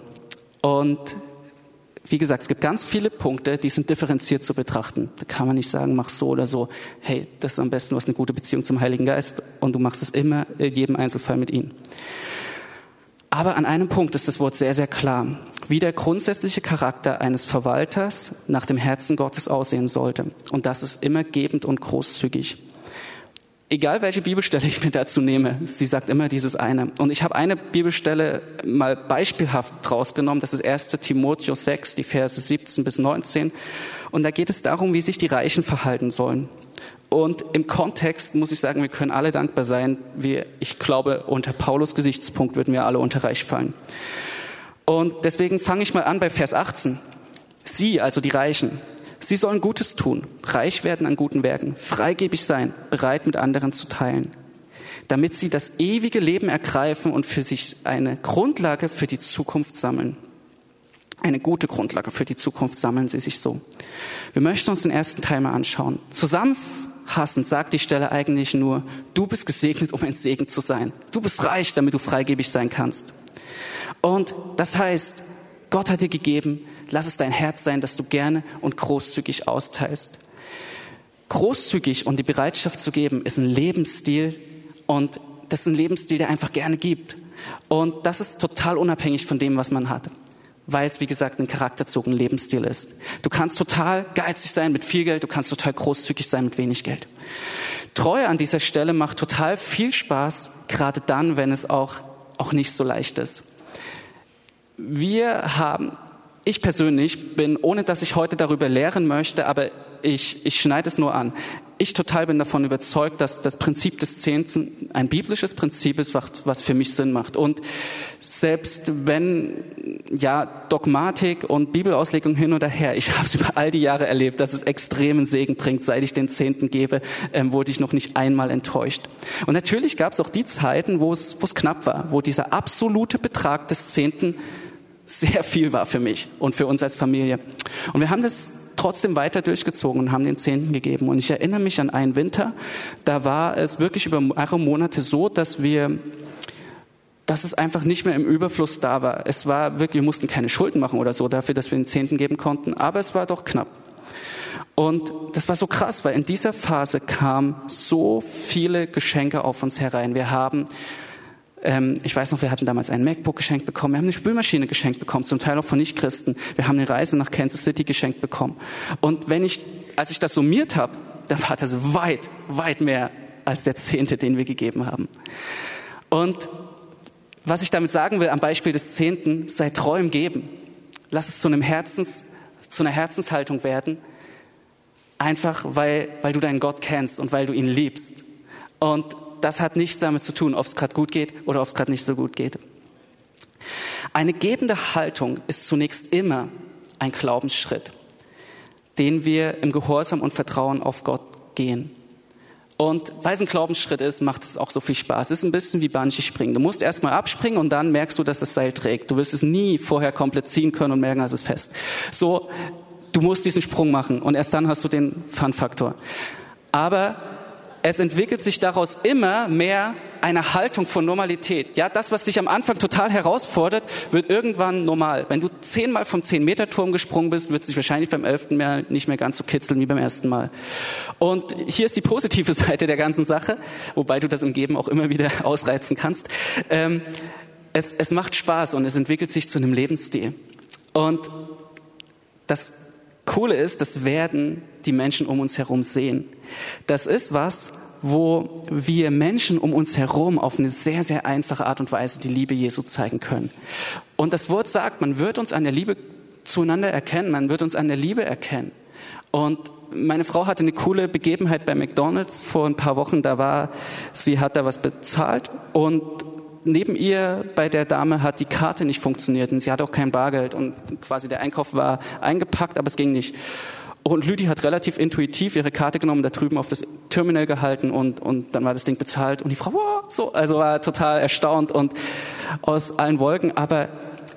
Und wie gesagt, es gibt ganz viele Punkte, die sind differenziert zu betrachten. Da kann man nicht sagen, mach so oder so. Hey, das ist am besten, du hast eine gute Beziehung zum Heiligen Geist und du machst es immer in jedem Einzelfall mit ihm. Aber an einem Punkt ist das Wort sehr, sehr klar, wie der grundsätzliche Charakter eines Verwalters nach dem Herzen Gottes aussehen sollte. Und das ist immer gebend und großzügig egal welche Bibelstelle ich mir dazu nehme, sie sagt immer dieses eine. Und ich habe eine Bibelstelle mal beispielhaft rausgenommen, das ist 1. Timotheus 6, die Verse 17 bis 19. Und da geht es darum, wie sich die Reichen verhalten sollen. Und im Kontext muss ich sagen, wir können alle dankbar sein. Wir, ich glaube, unter Paulus Gesichtspunkt würden wir alle unter Reich fallen. Und deswegen fange ich mal an bei Vers 18. Sie, also die Reichen, Sie sollen Gutes tun, reich werden an guten Werken, freigebig sein, bereit mit anderen zu teilen, damit sie das ewige Leben ergreifen und für sich eine Grundlage für die Zukunft sammeln. Eine gute Grundlage für die Zukunft sammeln sie sich so. Wir möchten uns den ersten Teil mal anschauen. Zusammenfassend sagt die Stelle eigentlich nur, du bist gesegnet, um ein Segen zu sein. Du bist reich, damit du freigebig sein kannst. Und das heißt, Gott hat dir gegeben, lass es dein Herz sein, dass du gerne und großzügig austeilst. Großzügig und die Bereitschaft zu geben ist ein Lebensstil und das ist ein Lebensstil, der einfach gerne gibt. Und das ist total unabhängig von dem, was man hat. Weil es, wie gesagt, ein Charakterzug, ein Lebensstil ist. Du kannst total geizig sein mit viel Geld, du kannst total großzügig sein mit wenig Geld. Treue an dieser Stelle macht total viel Spaß, gerade dann, wenn es auch, auch nicht so leicht ist. Wir haben ich persönlich bin, ohne dass ich heute darüber lehren möchte, aber ich, ich schneide es nur an. Ich total bin davon überzeugt, dass das Prinzip des Zehnten ein biblisches Prinzip ist, was für mich Sinn macht. Und selbst wenn ja Dogmatik und Bibelauslegung hin oder her, ich habe es über all die Jahre erlebt, dass es extremen Segen bringt, seit ich den Zehnten gebe, ähm, wurde ich noch nicht einmal enttäuscht. Und natürlich gab es auch die Zeiten, wo es, knapp war, wo dieser absolute Betrag des Zehnten sehr viel war für mich und für uns als Familie. Und wir haben das trotzdem weiter durchgezogen und haben den Zehnten gegeben. Und ich erinnere mich an einen Winter, da war es wirklich über mehrere Monate so, dass wir dass es einfach nicht mehr im Überfluss da war. Es war wirklich, wir mussten keine Schulden machen oder so dafür, dass wir den Zehnten geben konnten, aber es war doch knapp. Und das war so krass, weil in dieser Phase kamen so viele Geschenke auf uns herein. Wir haben ähm, ich weiß noch, wir hatten damals ein MacBook geschenkt bekommen, wir haben eine Spülmaschine geschenkt bekommen, zum Teil auch von Nichtchristen. Wir haben eine Reise nach Kansas City geschenkt bekommen. Und wenn ich, als ich das summiert habe, dann war das weit, weit mehr als der Zehnte, den wir gegeben haben. Und was ich damit sagen will, am Beispiel des Zehnten, sei treu im Geben. Lass es zu einem Herzens, zu einer Herzenshaltung werden. Einfach, weil, weil du deinen Gott kennst und weil du ihn liebst. Und das hat nichts damit zu tun, ob es gerade gut geht oder ob es gerade nicht so gut geht. Eine gebende Haltung ist zunächst immer ein Glaubensschritt, den wir im Gehorsam und Vertrauen auf Gott gehen. Und weil es ein Glaubensschritt ist, macht es auch so viel Spaß. Es ist ein bisschen wie Bungee-Springen. Du musst erstmal abspringen und dann merkst du, dass das Seil trägt. Du wirst es nie vorher komplett ziehen können und merken, es ist fest. So, du musst diesen Sprung machen und erst dann hast du den Fun-Faktor. Aber es entwickelt sich daraus immer mehr eine Haltung von Normalität. Ja, das, was dich am Anfang total herausfordert, wird irgendwann normal. Wenn du zehnmal vom Zehn-Meter-Turm gesprungen bist, wird es dich wahrscheinlich beim elften Mal nicht mehr ganz so kitzeln wie beim ersten Mal. Und hier ist die positive Seite der ganzen Sache, wobei du das im Geben auch immer wieder ausreizen kannst. Ähm, es, es macht Spaß und es entwickelt sich zu einem Lebensstil. Und das Coole ist, das werden die Menschen um uns herum sehen. Das ist was, wo wir Menschen um uns herum auf eine sehr, sehr einfache Art und Weise die Liebe Jesu zeigen können. Und das Wort sagt, man wird uns an der Liebe zueinander erkennen, man wird uns an der Liebe erkennen. Und meine Frau hatte eine coole Begebenheit bei McDonald's vor ein paar Wochen. Da war, sie hat da was bezahlt und neben ihr bei der Dame hat die Karte nicht funktioniert und sie hat auch kein Bargeld und quasi der Einkauf war eingepackt, aber es ging nicht. Und Lüdi hat relativ intuitiv ihre Karte genommen, da drüben auf das Terminal gehalten und, und dann war das Ding bezahlt und die Frau, wow, so, also war total erstaunt und aus allen Wolken, aber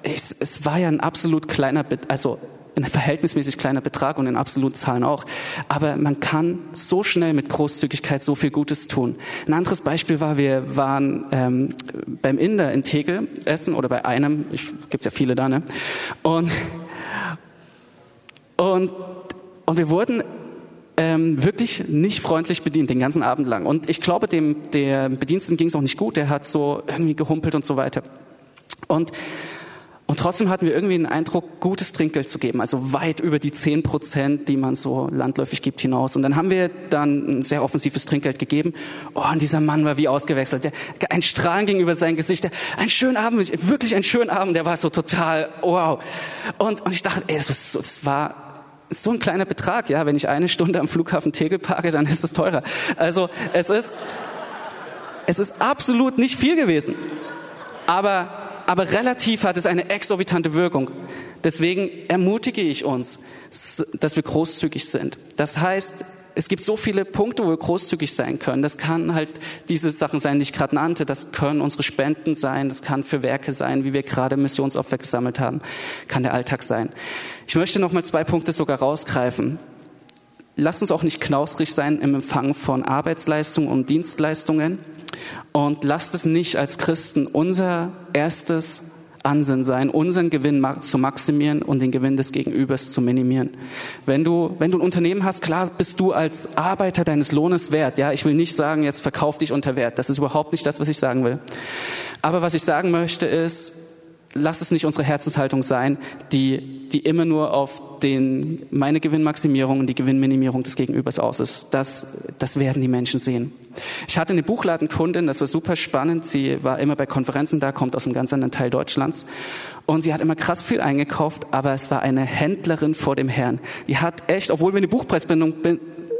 es, es war ja ein absolut kleiner, also ein verhältnismäßig kleiner Betrag und in absoluten Zahlen auch. Aber man kann so schnell mit Großzügigkeit so viel Gutes tun. Ein anderes Beispiel war, wir waren ähm, beim Inder in Tegel essen oder bei einem, ich gibt's ja viele da, ne? Und und und wir wurden ähm, wirklich nicht freundlich bedient den ganzen Abend lang. Und ich glaube, dem der Bediensteten ging es auch nicht gut. Der hat so irgendwie gehumpelt und so weiter. Und und trotzdem hatten wir irgendwie den Eindruck, gutes Trinkgeld zu geben, also weit über die zehn Prozent, die man so landläufig gibt, hinaus. Und dann haben wir dann ein sehr offensives Trinkgeld gegeben. Oh, und dieser Mann war wie ausgewechselt. Der, ein Strahlen ging über sein Gesicht. Der, ein schöner Abend, wirklich ein schöner Abend. Der war so total, wow. Und, und ich dachte, ey, das war, das war so ein kleiner Betrag. Ja, wenn ich eine Stunde am Flughafen Tegel parke, dann ist es teurer. Also es ist, es ist absolut nicht viel gewesen. Aber aber relativ hat es eine exorbitante Wirkung. Deswegen ermutige ich uns, dass wir großzügig sind. Das heißt, es gibt so viele Punkte, wo wir großzügig sein können. Das kann halt diese Sachen sein, die ich gerade nannte. Das können unsere Spenden sein. Das kann für Werke sein, wie wir gerade Missionsopfer gesammelt haben. Kann der Alltag sein. Ich möchte noch mal zwei Punkte sogar rausgreifen. Lasst uns auch nicht knausrig sein im Empfang von Arbeitsleistungen und Dienstleistungen. Und lasst es nicht als Christen unser erstes Ansinnen sein, unseren Gewinn zu maximieren und den Gewinn des Gegenübers zu minimieren. Wenn du, wenn du ein Unternehmen hast, klar bist du als Arbeiter deines Lohnes wert. Ja, ich will nicht sagen, jetzt verkauf dich unter Wert. Das ist überhaupt nicht das, was ich sagen will. Aber was ich sagen möchte ist, lass es nicht unsere Herzenshaltung sein, die, die immer nur auf den, meine Gewinnmaximierung und die Gewinnminimierung des Gegenübers aus ist. Das, das werden die Menschen sehen. Ich hatte eine Buchladenkundin, das war super spannend. Sie war immer bei Konferenzen da, kommt aus einem ganz anderen Teil Deutschlands. Und sie hat immer krass viel eingekauft, aber es war eine Händlerin vor dem Herrn. Die hat echt, obwohl wir eine Buchpreisbindung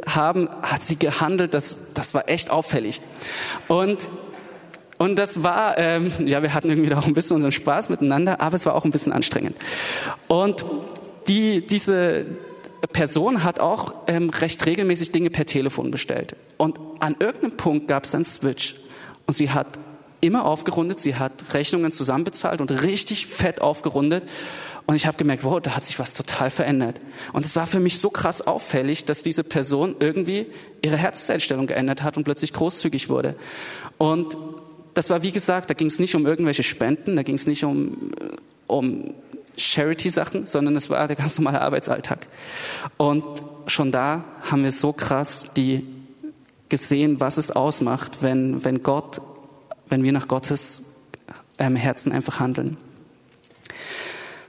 haben, hat sie gehandelt. Das, das war echt auffällig. Und und das war, ähm, ja, wir hatten irgendwie auch ein bisschen unseren Spaß miteinander, aber es war auch ein bisschen anstrengend. Und die, diese Person hat auch ähm, recht regelmäßig Dinge per Telefon bestellt. Und an irgendeinem Punkt gab es dann Switch. Und sie hat immer aufgerundet, sie hat Rechnungen zusammenbezahlt und richtig fett aufgerundet. Und ich habe gemerkt, wow, da hat sich was total verändert. Und es war für mich so krass auffällig, dass diese Person irgendwie ihre Herzenseinstellung geändert hat und plötzlich großzügig wurde. Und das war, wie gesagt, da ging es nicht um irgendwelche Spenden, da ging es nicht um, um Charity-Sachen, sondern es war der ganz normale Arbeitsalltag. Und schon da haben wir so krass die gesehen, was es ausmacht, wenn, wenn Gott, wenn wir nach Gottes ähm, Herzen einfach handeln.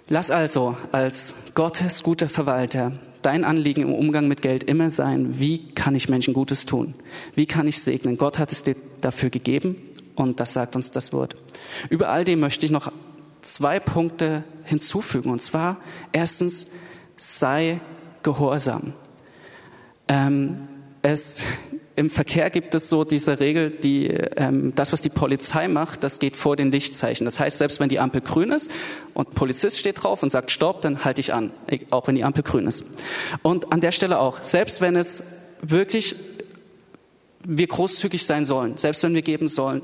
Lass also als Gottes guter Verwalter dein Anliegen im Umgang mit Geld immer sein, wie kann ich Menschen Gutes tun? Wie kann ich segnen? Gott hat es dir dafür gegeben und das sagt uns das Wort. Über all dem möchte ich noch zwei Punkte hinzufügen. Und zwar, erstens, sei gehorsam. Ähm, es, Im Verkehr gibt es so diese Regel, die, ähm, das, was die Polizei macht, das geht vor den Lichtzeichen. Das heißt, selbst wenn die Ampel grün ist und Polizist steht drauf und sagt Stopp, dann halte ich an, auch wenn die Ampel grün ist. Und an der Stelle auch, selbst wenn es wirklich wir großzügig sein sollen, selbst wenn wir geben sollen,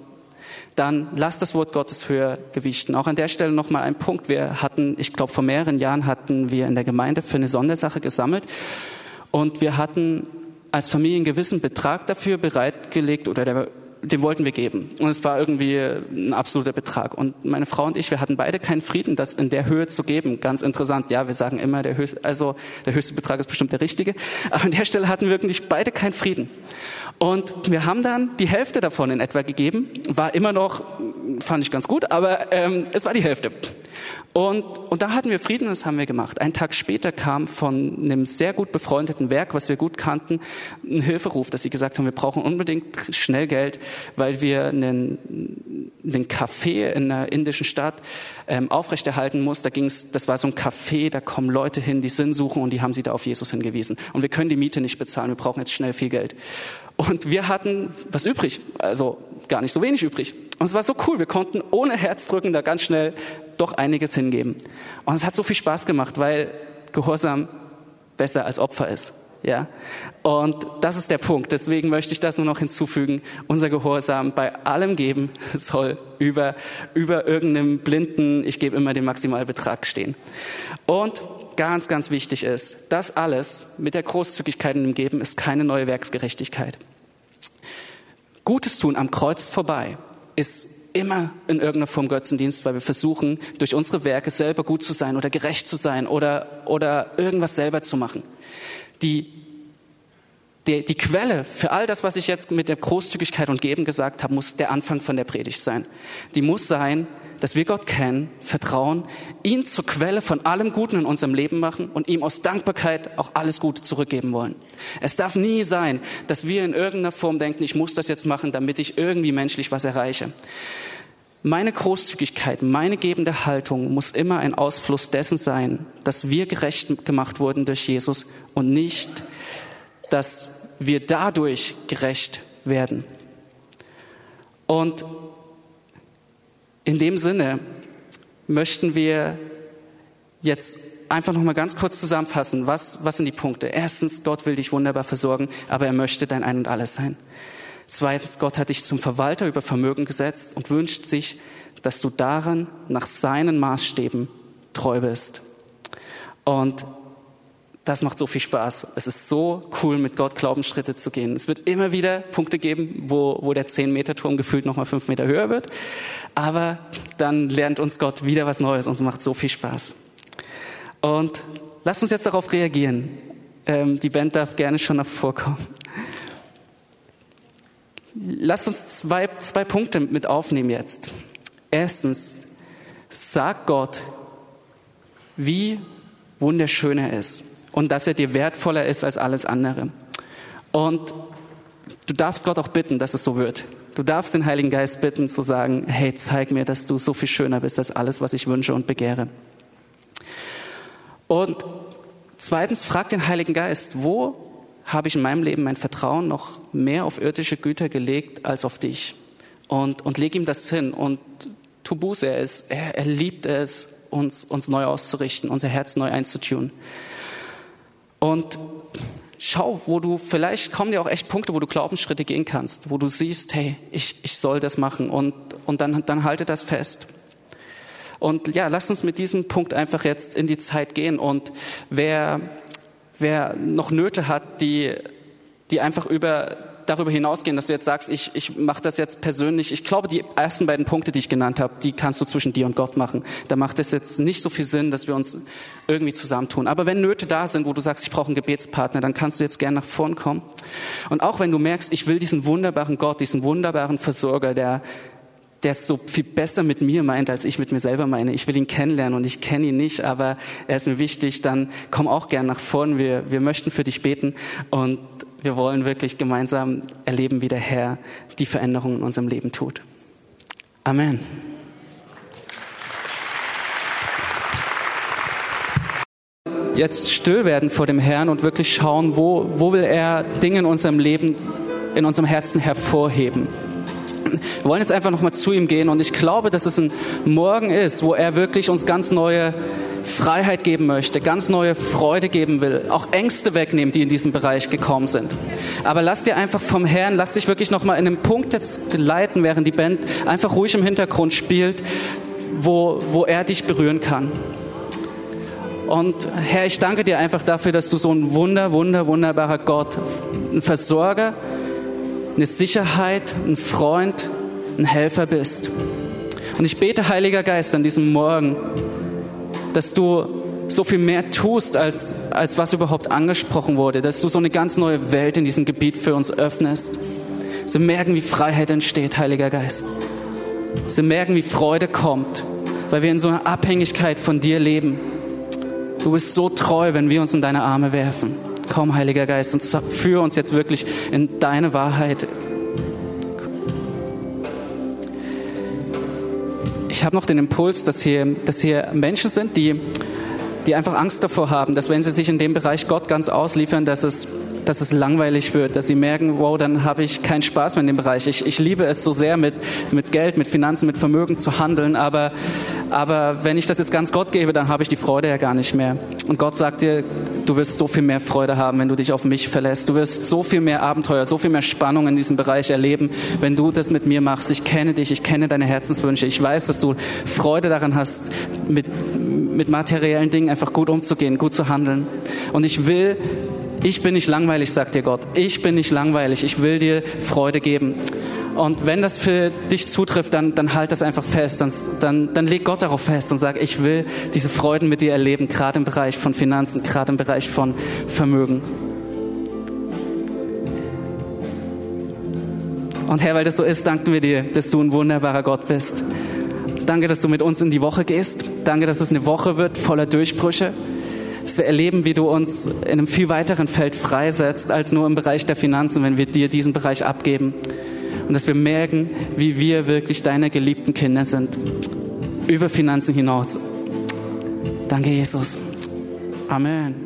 dann lass das Wort Gottes höher gewichten. Auch an der Stelle nochmal ein Punkt. Wir hatten, ich glaube, vor mehreren Jahren hatten wir in der Gemeinde für eine Sondersache gesammelt und wir hatten als Familie einen gewissen Betrag dafür bereitgelegt oder der den wollten wir geben. Und es war irgendwie ein absoluter Betrag. Und meine Frau und ich, wir hatten beide keinen Frieden, das in der Höhe zu geben. Ganz interessant. Ja, wir sagen immer, der höchste, also der höchste Betrag ist bestimmt der richtige. Aber an der Stelle hatten wir wirklich beide keinen Frieden. Und wir haben dann die Hälfte davon in etwa gegeben. War immer noch, fand ich ganz gut, aber ähm, es war die Hälfte. Und, und da hatten wir Frieden und das haben wir gemacht. Einen Tag später kam von einem sehr gut befreundeten Werk, was wir gut kannten, ein Hilferuf, dass sie gesagt haben, wir brauchen unbedingt schnell Geld, weil wir einen, einen Café in einer indischen Stadt ähm, aufrechterhalten muss. Da ging's, das war so ein Café, da kommen Leute hin, die Sinn suchen und die haben sie da auf Jesus hingewiesen. Und wir können die Miete nicht bezahlen, wir brauchen jetzt schnell viel Geld. Und wir hatten was übrig, also gar nicht so wenig übrig. Und es war so cool, wir konnten ohne Herzdrücken da ganz schnell doch einiges hingeben. Und es hat so viel Spaß gemacht, weil Gehorsam besser als Opfer ist. Ja, und das ist der Punkt. Deswegen möchte ich das nur noch hinzufügen. Unser Gehorsam bei allem Geben soll über, über irgendeinem blinden, ich gebe immer den Maximalbetrag stehen. Und ganz, ganz wichtig ist, das alles mit der Großzügigkeit dem Geben ist keine neue Werksgerechtigkeit. Gutes tun am Kreuz vorbei ist immer in irgendeiner Form Götzendienst, weil wir versuchen, durch unsere Werke selber gut zu sein oder gerecht zu sein oder, oder irgendwas selber zu machen. Die, die, die Quelle für all das, was ich jetzt mit der Großzügigkeit und Geben gesagt habe, muss der Anfang von der Predigt sein. Die muss sein, dass wir Gott kennen, vertrauen, ihn zur Quelle von allem Guten in unserem Leben machen und ihm aus Dankbarkeit auch alles Gute zurückgeben wollen. Es darf nie sein, dass wir in irgendeiner Form denken, ich muss das jetzt machen, damit ich irgendwie menschlich was erreiche. Meine Großzügigkeit, meine gebende Haltung muss immer ein Ausfluss dessen sein, dass wir gerecht gemacht wurden durch Jesus und nicht, dass wir dadurch gerecht werden. Und in dem Sinne möchten wir jetzt einfach noch mal ganz kurz zusammenfassen. Was, was sind die Punkte? Erstens, Gott will dich wunderbar versorgen, aber er möchte dein Ein und Alles sein. Zweitens, Gott hat dich zum Verwalter über Vermögen gesetzt und wünscht sich, dass du daran nach seinen Maßstäben treu bist. Und das macht so viel Spaß. Es ist so cool, mit Gott Glaubensschritte zu gehen. Es wird immer wieder Punkte geben, wo, wo der 10-Meter-Turm gefühlt nochmal fünf Meter höher wird. Aber dann lernt uns Gott wieder was Neues und es macht so viel Spaß. Und lasst uns jetzt darauf reagieren. Ähm, die Band darf gerne schon noch vorkommen. Lasst uns zwei, zwei Punkte mit aufnehmen jetzt. Erstens, sag Gott, wie wunderschön er ist und dass er dir wertvoller ist als alles andere. Und du darfst Gott auch bitten, dass es so wird. Du darfst den Heiligen Geist bitten zu sagen, hey, zeig mir, dass du so viel schöner bist als alles, was ich wünsche und begehre. Und zweitens, frag den Heiligen Geist, wo habe ich in meinem Leben mein Vertrauen noch mehr auf irdische Güter gelegt als auf dich? Und, und leg ihm das hin und tu Buße. Er, ist, er, er liebt es, uns, uns neu auszurichten, unser Herz neu einzutun. Und schau, wo du, vielleicht kommen dir auch echt Punkte, wo du Glaubensschritte gehen kannst, wo du siehst, hey, ich, ich soll das machen und, und dann, dann halte das fest. Und ja, lass uns mit diesem Punkt einfach jetzt in die Zeit gehen und wer, wer noch Nöte hat, die, die einfach über darüber hinausgehen, dass du jetzt sagst, ich, ich mache das jetzt persönlich. Ich glaube, die ersten beiden Punkte, die ich genannt habe, die kannst du zwischen dir und Gott machen. Da macht es jetzt nicht so viel Sinn, dass wir uns irgendwie zusammentun. Aber wenn Nöte da sind, wo du sagst, ich brauche einen Gebetspartner, dann kannst du jetzt gerne nach vorn kommen. Und auch wenn du merkst, ich will diesen wunderbaren Gott, diesen wunderbaren Versorger, der der es so viel besser mit mir meint, als ich mit mir selber meine. Ich will ihn kennenlernen und ich kenne ihn nicht, aber er ist mir wichtig, dann komm auch gern nach vorn. Wir, wir möchten für dich beten und wir wollen wirklich gemeinsam erleben, wie der Herr die Veränderungen in unserem Leben tut. Amen. Jetzt still werden vor dem Herrn und wirklich schauen, wo, wo will er Dinge in unserem Leben, in unserem Herzen hervorheben. Wir wollen jetzt einfach nochmal zu ihm gehen und ich glaube, dass es ein Morgen ist, wo er wirklich uns ganz neue Freiheit geben möchte, ganz neue Freude geben will, auch Ängste wegnehmen, die in diesem Bereich gekommen sind. Aber lass dir einfach vom Herrn, lass dich wirklich nochmal in einem Punkt jetzt leiten, während die Band einfach ruhig im Hintergrund spielt, wo, wo er dich berühren kann. Und Herr, ich danke dir einfach dafür, dass du so ein wunder, wunder, wunderbarer Gott, ein Versorger, eine Sicherheit, ein Freund, ein Helfer bist. Und ich bete, Heiliger Geist, an diesem Morgen, dass du so viel mehr tust, als, als was überhaupt angesprochen wurde, dass du so eine ganz neue Welt in diesem Gebiet für uns öffnest. Sie merken, wie Freiheit entsteht, Heiliger Geist. Sie merken, wie Freude kommt, weil wir in so einer Abhängigkeit von dir leben. Du bist so treu, wenn wir uns in deine Arme werfen. Komm, Heiliger Geist, und führe uns jetzt wirklich in deine Wahrheit. Ich habe noch den Impuls, dass hier, dass hier Menschen sind, die, die einfach Angst davor haben, dass wenn sie sich in dem Bereich Gott ganz ausliefern, dass es dass es langweilig wird, dass sie merken, wow, dann habe ich keinen Spaß mehr in dem Bereich. Ich, ich liebe es so sehr, mit, mit Geld, mit Finanzen, mit Vermögen zu handeln, aber, aber wenn ich das jetzt ganz Gott gebe, dann habe ich die Freude ja gar nicht mehr. Und Gott sagt dir, du wirst so viel mehr Freude haben, wenn du dich auf mich verlässt. Du wirst so viel mehr Abenteuer, so viel mehr Spannung in diesem Bereich erleben, wenn du das mit mir machst. Ich kenne dich, ich kenne deine Herzenswünsche. Ich weiß, dass du Freude daran hast, mit, mit materiellen Dingen einfach gut umzugehen, gut zu handeln. Und ich will ich bin nicht langweilig, sagt dir Gott. Ich bin nicht langweilig. Ich will dir Freude geben. Und wenn das für dich zutrifft, dann, dann halt das einfach fest. Dann, dann, dann leg Gott darauf fest und sag, ich will diese Freuden mit dir erleben, gerade im Bereich von Finanzen, gerade im Bereich von Vermögen. Und Herr, weil das so ist, danken wir dir, dass du ein wunderbarer Gott bist. Danke, dass du mit uns in die Woche gehst. Danke, dass es eine Woche wird voller Durchbrüche dass wir erleben, wie du uns in einem viel weiteren Feld freisetzt als nur im Bereich der Finanzen, wenn wir dir diesen Bereich abgeben. Und dass wir merken, wie wir wirklich deine geliebten Kinder sind. Über Finanzen hinaus. Danke, Jesus. Amen.